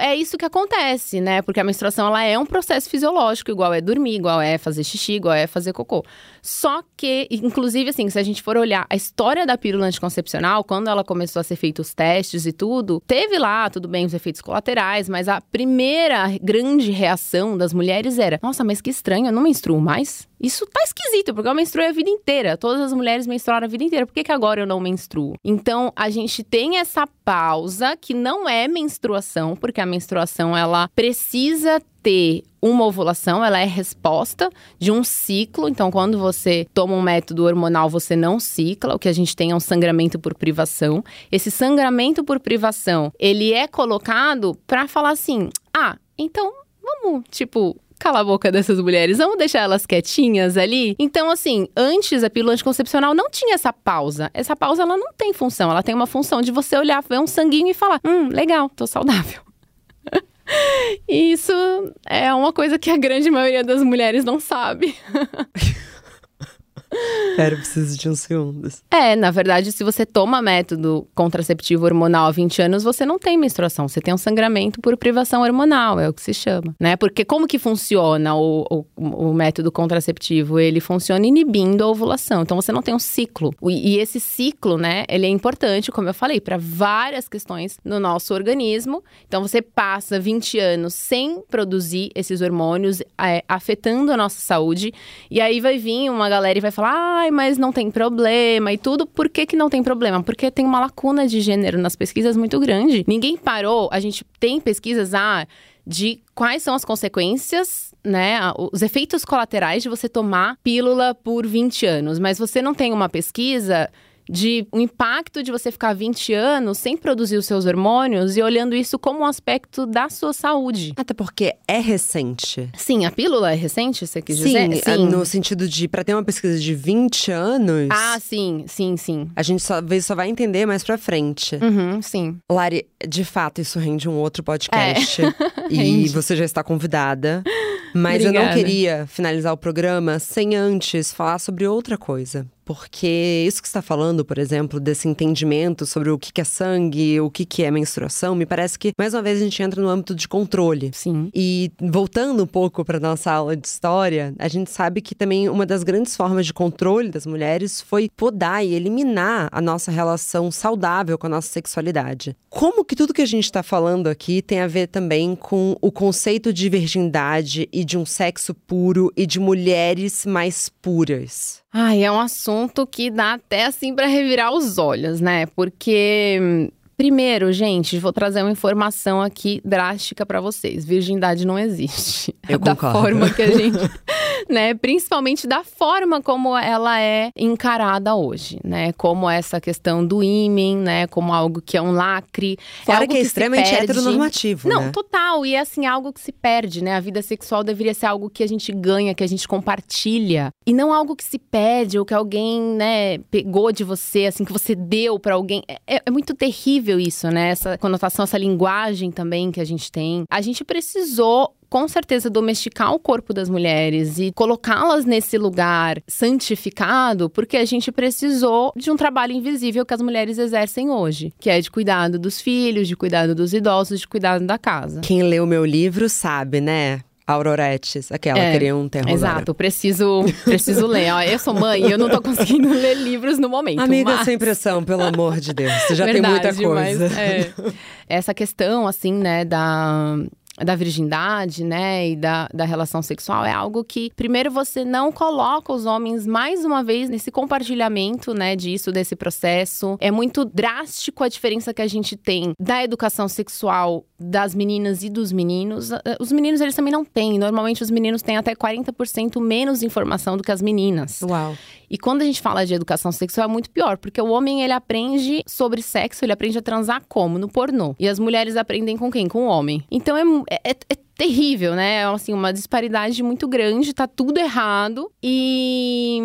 é isso que acontece, né? Porque a menstruação ela é um processo fisiológico, igual é dormir, igual é fazer xixi, igual é fazer cocô. Só que, inclusive, assim, se a gente for olhar a história da pílula anticoncepcional, quando ela começou a ser feitos os testes e tudo, teve lá, tudo bem, os efeitos colaterais, mas a primeira primeira grande reação das mulheres era: nossa, mas que estranho, eu não menstruo mais? Isso tá esquisito, porque eu menstruei a vida inteira. Todas as mulheres menstruaram a vida inteira. Por que, que agora eu não menstruo? Então, a gente tem essa pausa que não é menstruação, porque a menstruação ela precisa ter uma ovulação, ela é resposta de um ciclo. Então, quando você toma um método hormonal, você não cicla. O que a gente tem é um sangramento por privação. Esse sangramento por privação, ele é colocado para falar assim: "Ah, então vamos, tipo, calar a boca dessas mulheres, vamos deixar elas quietinhas ali. Então, assim, antes a pílula anticoncepcional não tinha essa pausa. Essa pausa, ela não tem função. Ela tem uma função de você olhar, ver um sanguinho e falar: hum, legal, tô saudável. E isso é uma coisa que a grande maioria das mulheres não sabe. Pera, eu preciso de uns segundos. É, na verdade, se você toma método contraceptivo hormonal há 20 anos, você não tem menstruação. Você tem um sangramento por privação hormonal, é o que se chama, né? Porque como que funciona o, o, o método contraceptivo? Ele funciona inibindo a ovulação. Então, você não tem um ciclo. E, e esse ciclo, né, ele é importante, como eu falei, para várias questões no nosso organismo. Então, você passa 20 anos sem produzir esses hormônios, é, afetando a nossa saúde. E aí vai vir uma galera e vai falar, mas não tem problema e tudo. Por que, que não tem problema? Porque tem uma lacuna de gênero nas pesquisas muito grande. Ninguém parou, a gente tem pesquisas ah, de quais são as consequências né, os efeitos colaterais de você tomar pílula por 20 anos, mas você não tem uma pesquisa de o impacto de você ficar 20 anos sem produzir os seus hormônios e olhando isso como um aspecto da sua saúde. Até porque é recente. Sim, a pílula é recente, você quis sim, dizer? Sim, no sentido de, para ter uma pesquisa de 20 anos… Ah, sim, sim, sim. A gente só, só vai entender mais pra frente. Uhum, sim. Lari, de fato, isso rende um outro podcast. É. e você já está convidada. Mas Obrigada. eu não queria finalizar o programa sem antes falar sobre outra coisa. Porque isso que está falando, por exemplo, desse entendimento sobre o que é sangue, o que é menstruação, me parece que mais uma vez a gente entra no âmbito de controle. Sim. E voltando um pouco para nossa aula de história, a gente sabe que também uma das grandes formas de controle das mulheres foi podar e eliminar a nossa relação saudável com a nossa sexualidade. Como que tudo que a gente está falando aqui tem a ver também com o conceito de virgindade e de um sexo puro e de mulheres mais puras? Ai, é um assunto que dá até assim para revirar os olhos, né? Porque Primeiro, gente, vou trazer uma informação aqui drástica para vocês. Virgindade não existe. Eu da concordo. forma que a gente, né, principalmente da forma como ela é encarada hoje, né? Como essa questão do ímen, né, como algo que é um lacre, Fora algo que é se extremamente perde. heteronormativo, Não, né? total. E é assim, algo que se perde, né? A vida sexual deveria ser algo que a gente ganha, que a gente compartilha. E não algo que se perde ou que alguém, né, pegou de você, assim, que você deu pra alguém. É, é muito terrível isso, né? Essa conotação, essa linguagem também que a gente tem. A gente precisou com certeza domesticar o corpo das mulheres e colocá-las nesse lugar santificado, porque a gente precisou de um trabalho invisível que as mulheres exercem hoje, que é de cuidado dos filhos, de cuidado dos idosos, de cuidado da casa. Quem lê o meu livro sabe, né? Auroretes, aquela É, queria um termo. Exato, preciso, preciso ler. Ó, eu sou mãe e eu não tô conseguindo ler livros no momento. Amiga, mas... sem pressão, pelo amor de Deus. Você já Verdade, tem muita coisa. mas, é. Essa questão, assim, né, da da virgindade, né, e da, da relação sexual é algo que, primeiro, você não coloca os homens mais uma vez nesse compartilhamento, né, disso, desse processo. É muito drástico a diferença que a gente tem da educação sexual das meninas e dos meninos. Os meninos, eles também não têm. Normalmente, os meninos têm até 40% menos informação do que as meninas. Uau. E quando a gente fala de educação sexual é muito pior, porque o homem ele aprende sobre sexo, ele aprende a transar como? No pornô. E as mulheres aprendem com quem? Com o homem. Então é, é, é terrível, né? É assim, uma disparidade muito grande, tá tudo errado. E.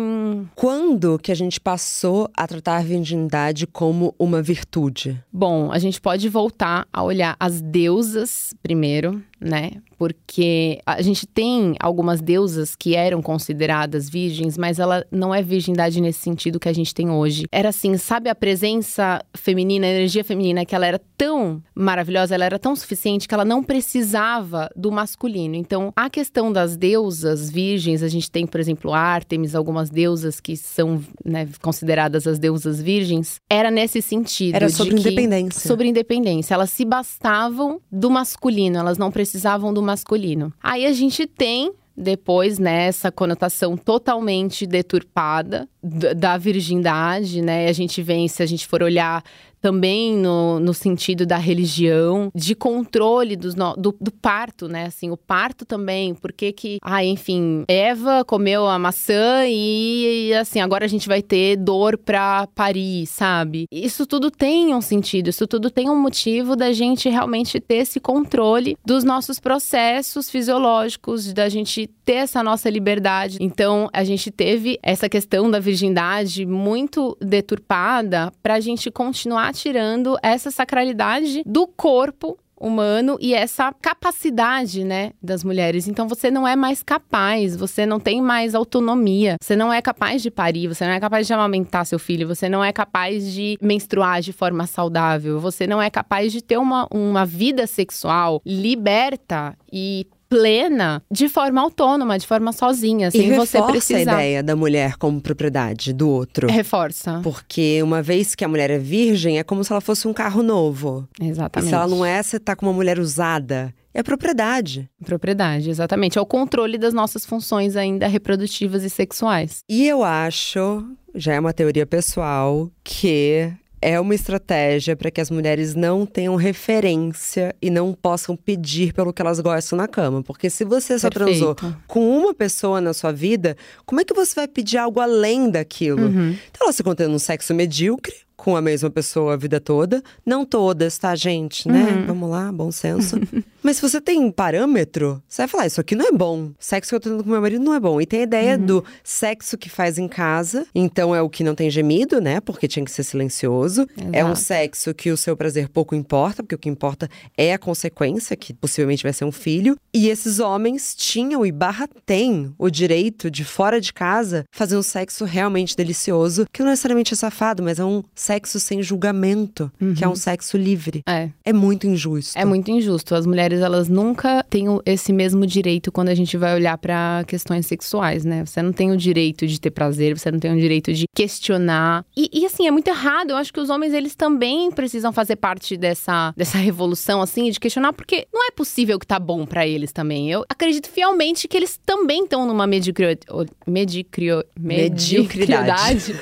Quando que a gente passou a tratar a virgindade como uma virtude? Bom, a gente pode voltar a olhar as deusas primeiro, né? Porque a gente tem algumas deusas que eram consideradas virgens, mas ela não é virgindade nesse sentido que a gente tem hoje. Era assim, sabe a presença feminina, a energia feminina, que ela era tão maravilhosa, ela era tão suficiente que ela não precisava do masculino. Então, a questão das deusas virgens, a gente tem, por exemplo, Ártemis, algumas deusas que são né, consideradas as deusas virgens, era nesse sentido. Era sobre independência. Sobre independência. Elas se bastavam do masculino, elas não precisavam do masculino. Aí a gente tem. Depois, né, essa conotação totalmente deturpada da virgindade, né? A gente vem, se a gente for olhar também no, no sentido da religião, de controle dos no- do, do parto, né? Assim, o parto também, porque que, ah, enfim, Eva comeu a maçã e, assim, agora a gente vai ter dor pra parir, sabe? Isso tudo tem um sentido, isso tudo tem um motivo da gente realmente ter esse controle dos nossos processos fisiológicos, da gente ter essa nossa liberdade. Então, a gente teve essa questão da virgindade muito deturpada pra gente continuar tirando essa sacralidade do corpo humano e essa capacidade, né, das mulheres. Então você não é mais capaz, você não tem mais autonomia, você não é capaz de parir, você não é capaz de amamentar seu filho, você não é capaz de menstruar de forma saudável, você não é capaz de ter uma, uma vida sexual liberta e plena de forma autônoma, de forma sozinha, E sem você reforça a precisar. ideia da mulher como propriedade do outro. Reforça. Porque uma vez que a mulher é virgem, é como se ela fosse um carro novo. E Exatamente. se ela não é, você tá com uma mulher usada. É propriedade. Propriedade, exatamente. É o controle das nossas funções ainda reprodutivas e sexuais. E eu acho, já é uma teoria pessoal, que é uma estratégia para que as mulheres não tenham referência e não possam pedir pelo que elas gostam na cama. Porque se você só transou Perfeito. com uma pessoa na sua vida, como é que você vai pedir algo além daquilo? Uhum. Então, ela se contendo um sexo medíocre com a mesma pessoa a vida toda. Não todas, tá, gente? Né? Uhum. Vamos lá, bom senso. Mas se você tem parâmetro, você vai falar: isso aqui não é bom. Sexo que eu tô tendo com meu marido não é bom. E tem a ideia uhum. do sexo que faz em casa, então é o que não tem gemido, né? Porque tinha que ser silencioso. Exato. É um sexo que o seu prazer pouco importa, porque o que importa é a consequência, que possivelmente vai ser um filho. E esses homens tinham e barra tem o direito de, fora de casa, fazer um sexo realmente delicioso, que não necessariamente é safado, mas é um sexo sem julgamento, uhum. que é um uhum. sexo livre. É. É muito injusto. É muito injusto. As mulheres, elas nunca têm esse mesmo direito quando a gente vai olhar para questões sexuais, né? Você não tem o direito de ter prazer, você não tem o direito de questionar. E, e assim, é muito errado. Eu acho que os homens, eles também precisam fazer parte dessa, dessa revolução, assim, de questionar, porque não é possível que tá bom para eles também. Eu acredito fielmente que eles também estão numa medicri... Medicrio... mediocridade.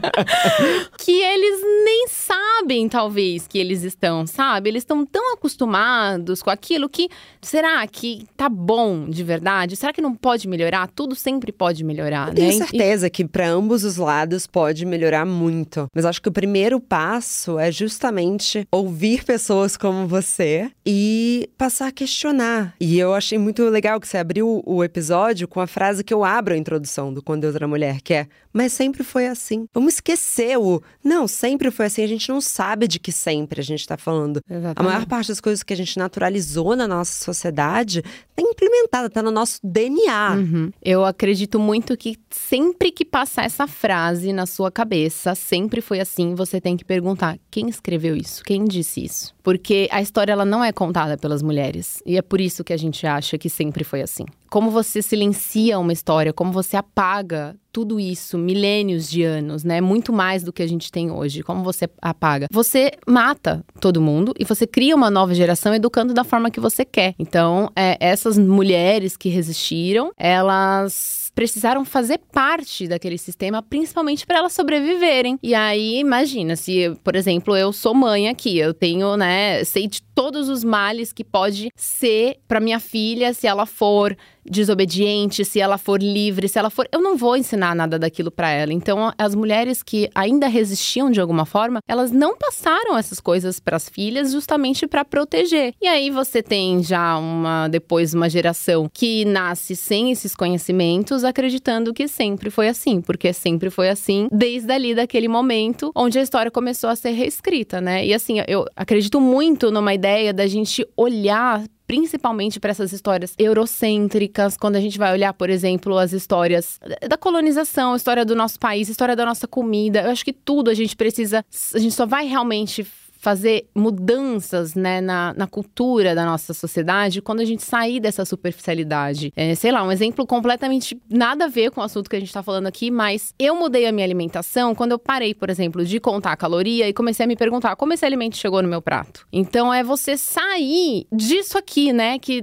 que eles nem sabem, talvez, que eles estão, sabe? Eles estão tão acostumados com aquilo que será que tá bom de verdade? Será que não pode melhorar? Tudo sempre pode melhorar, Eu né? Tenho certeza e... que para ambos os lados pode melhorar muito. Mas acho que o primeiro passo é justamente ouvir pessoas como você e passar a questionar. E eu achei muito legal que você abriu o episódio com a frase que eu abro a introdução do Quando Deus Era Mulher, que é: Mas sempre foi assim. Vamos esquecer o. Não, sempre foi assim. A gente não sabe de que sempre a gente tá falando. Exatamente. A maior parte das coisas que a gente naturalizou na nossa sociedade tá implementada, tá no nosso DNA. Uhum. Eu acredito muito que sempre que passar essa frase na sua cabeça, sempre foi assim, você tem que perguntar: quem escreveu isso? Quem disse isso? Porque a história ela não é contada pelas mulheres. E é por isso que a gente acha que sempre foi assim. Como você silencia uma história, como você apaga tudo isso, milênios de anos, né? Muito mais do que a gente tem hoje. Como você apaga? Você mata todo mundo e você cria uma nova geração educando da forma que você quer. Então, é, essas mulheres que resistiram, elas precisaram fazer parte daquele sistema, principalmente para elas sobreviverem. E aí, imagina, se, por exemplo, eu sou mãe aqui, eu tenho, né, sei de todos os males que pode ser para minha filha se ela for desobediente, se ela for livre, se ela for. Eu não vou ensinar nada daquilo para ela. Então, as mulheres que ainda resistiam de alguma forma, elas não passaram essas coisas para as filhas justamente para proteger. E aí você tem já uma depois uma geração que nasce sem esses conhecimentos, acreditando que sempre foi assim, porque sempre foi assim desde ali daquele momento onde a história começou a ser reescrita, né? E assim, eu acredito muito numa ideia da gente olhar principalmente para essas histórias eurocêntricas, quando a gente vai olhar, por exemplo, as histórias da colonização, história do nosso país, história da nossa comida. Eu acho que tudo a gente precisa, a gente só vai realmente fazer mudanças né, na, na cultura da nossa sociedade quando a gente sair dessa superficialidade. É, sei lá, um exemplo completamente nada a ver com o assunto que a gente está falando aqui, mas eu mudei a minha alimentação quando eu parei, por exemplo, de contar a caloria e comecei a me perguntar como esse alimento chegou no meu prato. Então é você sair disso aqui, né? Que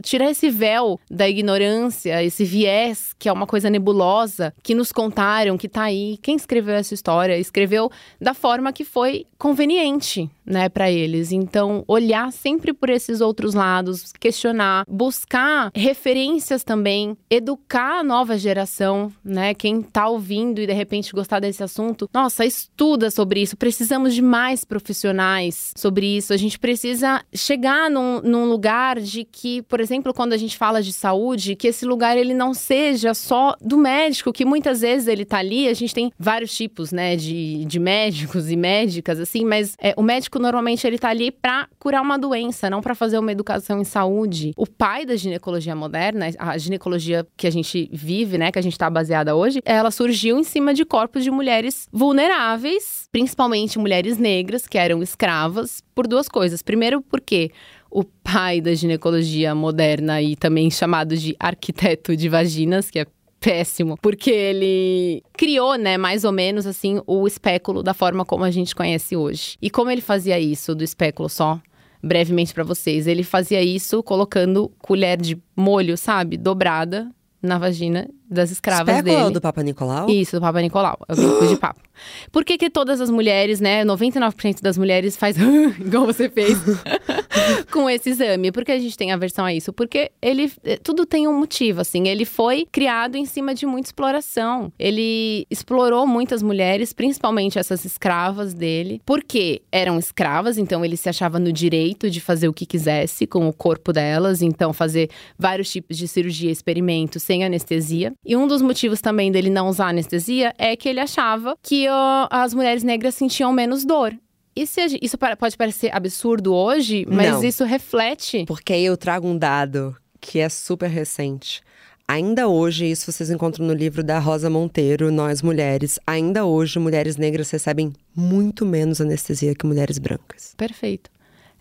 tirar esse véu da ignorância, esse viés que é uma coisa nebulosa que nos contaram, que tá aí. Quem escreveu essa história? Escreveu da forma que foi conveniente She. Né, para eles. Então, olhar sempre por esses outros lados, questionar, buscar referências também, educar a nova geração, né? Quem tá ouvindo e de repente gostar desse assunto, nossa, estuda sobre isso. Precisamos de mais profissionais sobre isso. A gente precisa chegar num, num lugar de que, por exemplo, quando a gente fala de saúde, que esse lugar ele não seja só do médico, que muitas vezes ele tá ali. A gente tem vários tipos, né, de, de médicos e médicas, assim, mas é, o médico normalmente ele tá ali para curar uma doença, não para fazer uma educação em saúde. O pai da ginecologia moderna, a ginecologia que a gente vive, né, que a gente tá baseada hoje, ela surgiu em cima de corpos de mulheres vulneráveis, principalmente mulheres negras que eram escravas, por duas coisas. Primeiro, porque o pai da ginecologia moderna e também chamado de arquiteto de vaginas, que é péssimo, porque ele criou, né, mais ou menos assim, o espéculo da forma como a gente conhece hoje. E como ele fazia isso do espéculo só? Brevemente para vocês, ele fazia isso colocando colher de molho, sabe, dobrada na vagina das escravas dele. do Papa Nicolau? Isso, do Papa Nicolau. É o bico de papo. Por que que todas as mulheres, né, 99% das mulheres faz igual você fez? com esse exame. Por que a gente tem aversão a isso? Porque ele eh, tudo tem um motivo, assim. Ele foi criado em cima de muita exploração. Ele explorou muitas mulheres, principalmente essas escravas dele, porque eram escravas, então ele se achava no direito de fazer o que quisesse com o corpo delas, então fazer vários tipos de cirurgia, experimentos sem anestesia. E um dos motivos também dele não usar anestesia é que ele achava que uh, as mulheres negras sentiam menos dor. Isso, isso pode parecer absurdo hoje, mas Não. isso reflete. Porque aí eu trago um dado que é super recente. Ainda hoje, isso vocês encontram no livro da Rosa Monteiro, Nós Mulheres. Ainda hoje, mulheres negras recebem muito menos anestesia que mulheres brancas. Perfeito.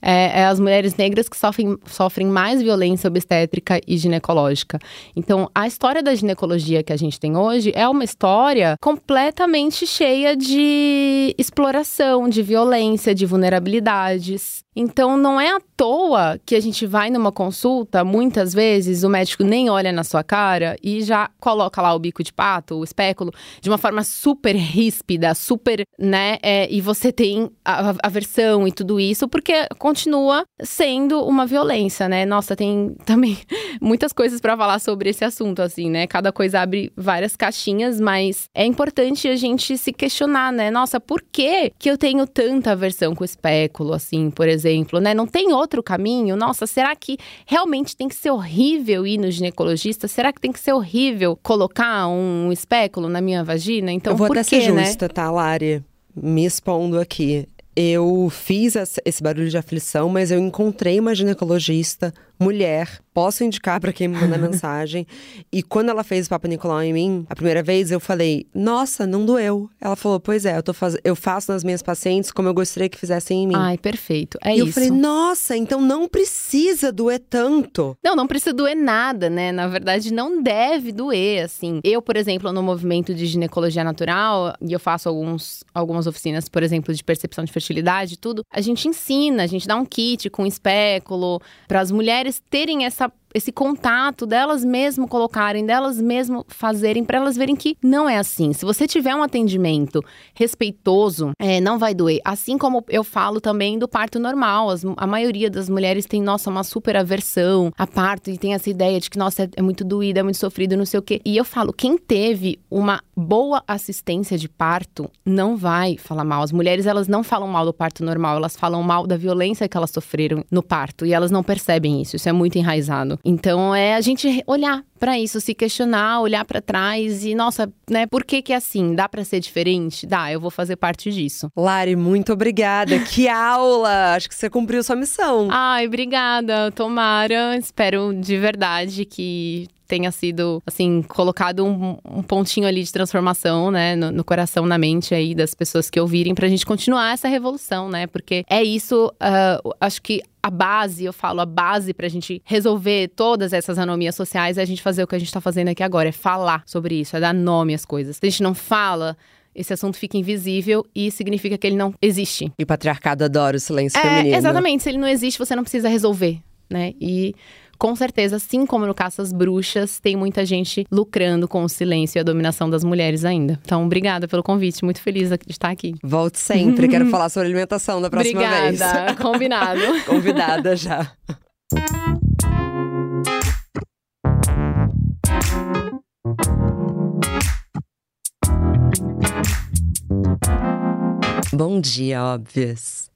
É, é, as mulheres negras que sofrem, sofrem mais violência obstétrica e ginecológica. Então, a história da ginecologia que a gente tem hoje é uma história completamente cheia de exploração, de violência, de vulnerabilidades. Então, não é à toa que a gente vai numa consulta, muitas vezes o médico nem olha na sua cara e já coloca lá o bico de pato, o espéculo, de uma forma super ríspida, super, né? É, e você tem a aversão e tudo isso, porque continua sendo uma violência, né? Nossa, tem também muitas coisas para falar sobre esse assunto, assim, né? Cada coisa abre várias caixinhas, mas é importante a gente se questionar, né? Nossa, por que, que eu tenho tanta aversão com o espéculo, assim, por exemplo? Exemplo, né? Não tem outro caminho? Nossa, será que realmente tem que ser horrível ir no ginecologista? Será que tem que ser horrível colocar um espéculo na minha vagina? Então, Eu vou por até quê, ser né? justa, tá, Lari? Me expondo aqui. Eu fiz esse barulho de aflição, mas eu encontrei uma ginecologista mulher Posso indicar para quem me manda mensagem. E quando ela fez o Papa Nicolau em mim, a primeira vez eu falei: "Nossa, não doeu". Ela falou: "Pois é, eu tô faz... eu faço nas minhas pacientes como eu gostaria que fizessem em mim". Ai, perfeito. É e isso. eu falei: "Nossa, então não precisa doer tanto". Não, não precisa doer nada, né? Na verdade, não deve doer, assim. Eu, por exemplo, no movimento de ginecologia natural, e eu faço alguns, algumas oficinas, por exemplo, de percepção de fertilidade e tudo, a gente ensina, a gente dá um kit com espéculo para as mulheres terem essa esse contato delas mesmo colocarem, delas mesmo fazerem, para elas verem que não é assim. Se você tiver um atendimento respeitoso, é, não vai doer. Assim como eu falo também do parto normal. As, a maioria das mulheres tem, nossa, uma super aversão a parto e tem essa ideia de que, nossa, é, é muito doído, é muito sofrido, não sei o quê. E eu falo, quem teve uma boa assistência de parto não vai falar mal. As mulheres, elas não falam mal do parto normal, elas falam mal da violência que elas sofreram no parto e elas não percebem isso. Isso é muito enraizado. Então é a gente olhar para isso, se questionar, olhar para trás e nossa, né, por que que é assim? Dá para ser diferente? Dá, eu vou fazer parte disso. Lari, muito obrigada. que aula! Acho que você cumpriu sua missão. Ai, obrigada. Tomara, espero de verdade que tenha sido, assim, colocado um, um, pontinho ali de transformação, né, no, no, coração, na mente aí das pessoas que ouvirem, pra gente continuar essa revolução, né, porque é isso, uh, acho que a base, eu falo, a base pra gente resolver todas essas anomias sociais é a gente fazer o que a gente tá fazendo aqui agora, é falar sobre isso, é dar nome às coisas. Se a gente não fala, esse assunto fica invisível e significa que ele não existe. E o patriarcado adora o silêncio é, feminino. Exatamente, se ele não existe, você não precisa resolver, né, e com certeza, assim como no Caça às Bruxas, tem muita gente lucrando com o silêncio e a dominação das mulheres ainda. Então, obrigada pelo convite, muito feliz de estar aqui. Volte sempre, quero falar sobre alimentação da próxima obrigada. vez. Obrigada, combinado. Convidada já. Bom dia, óbvias.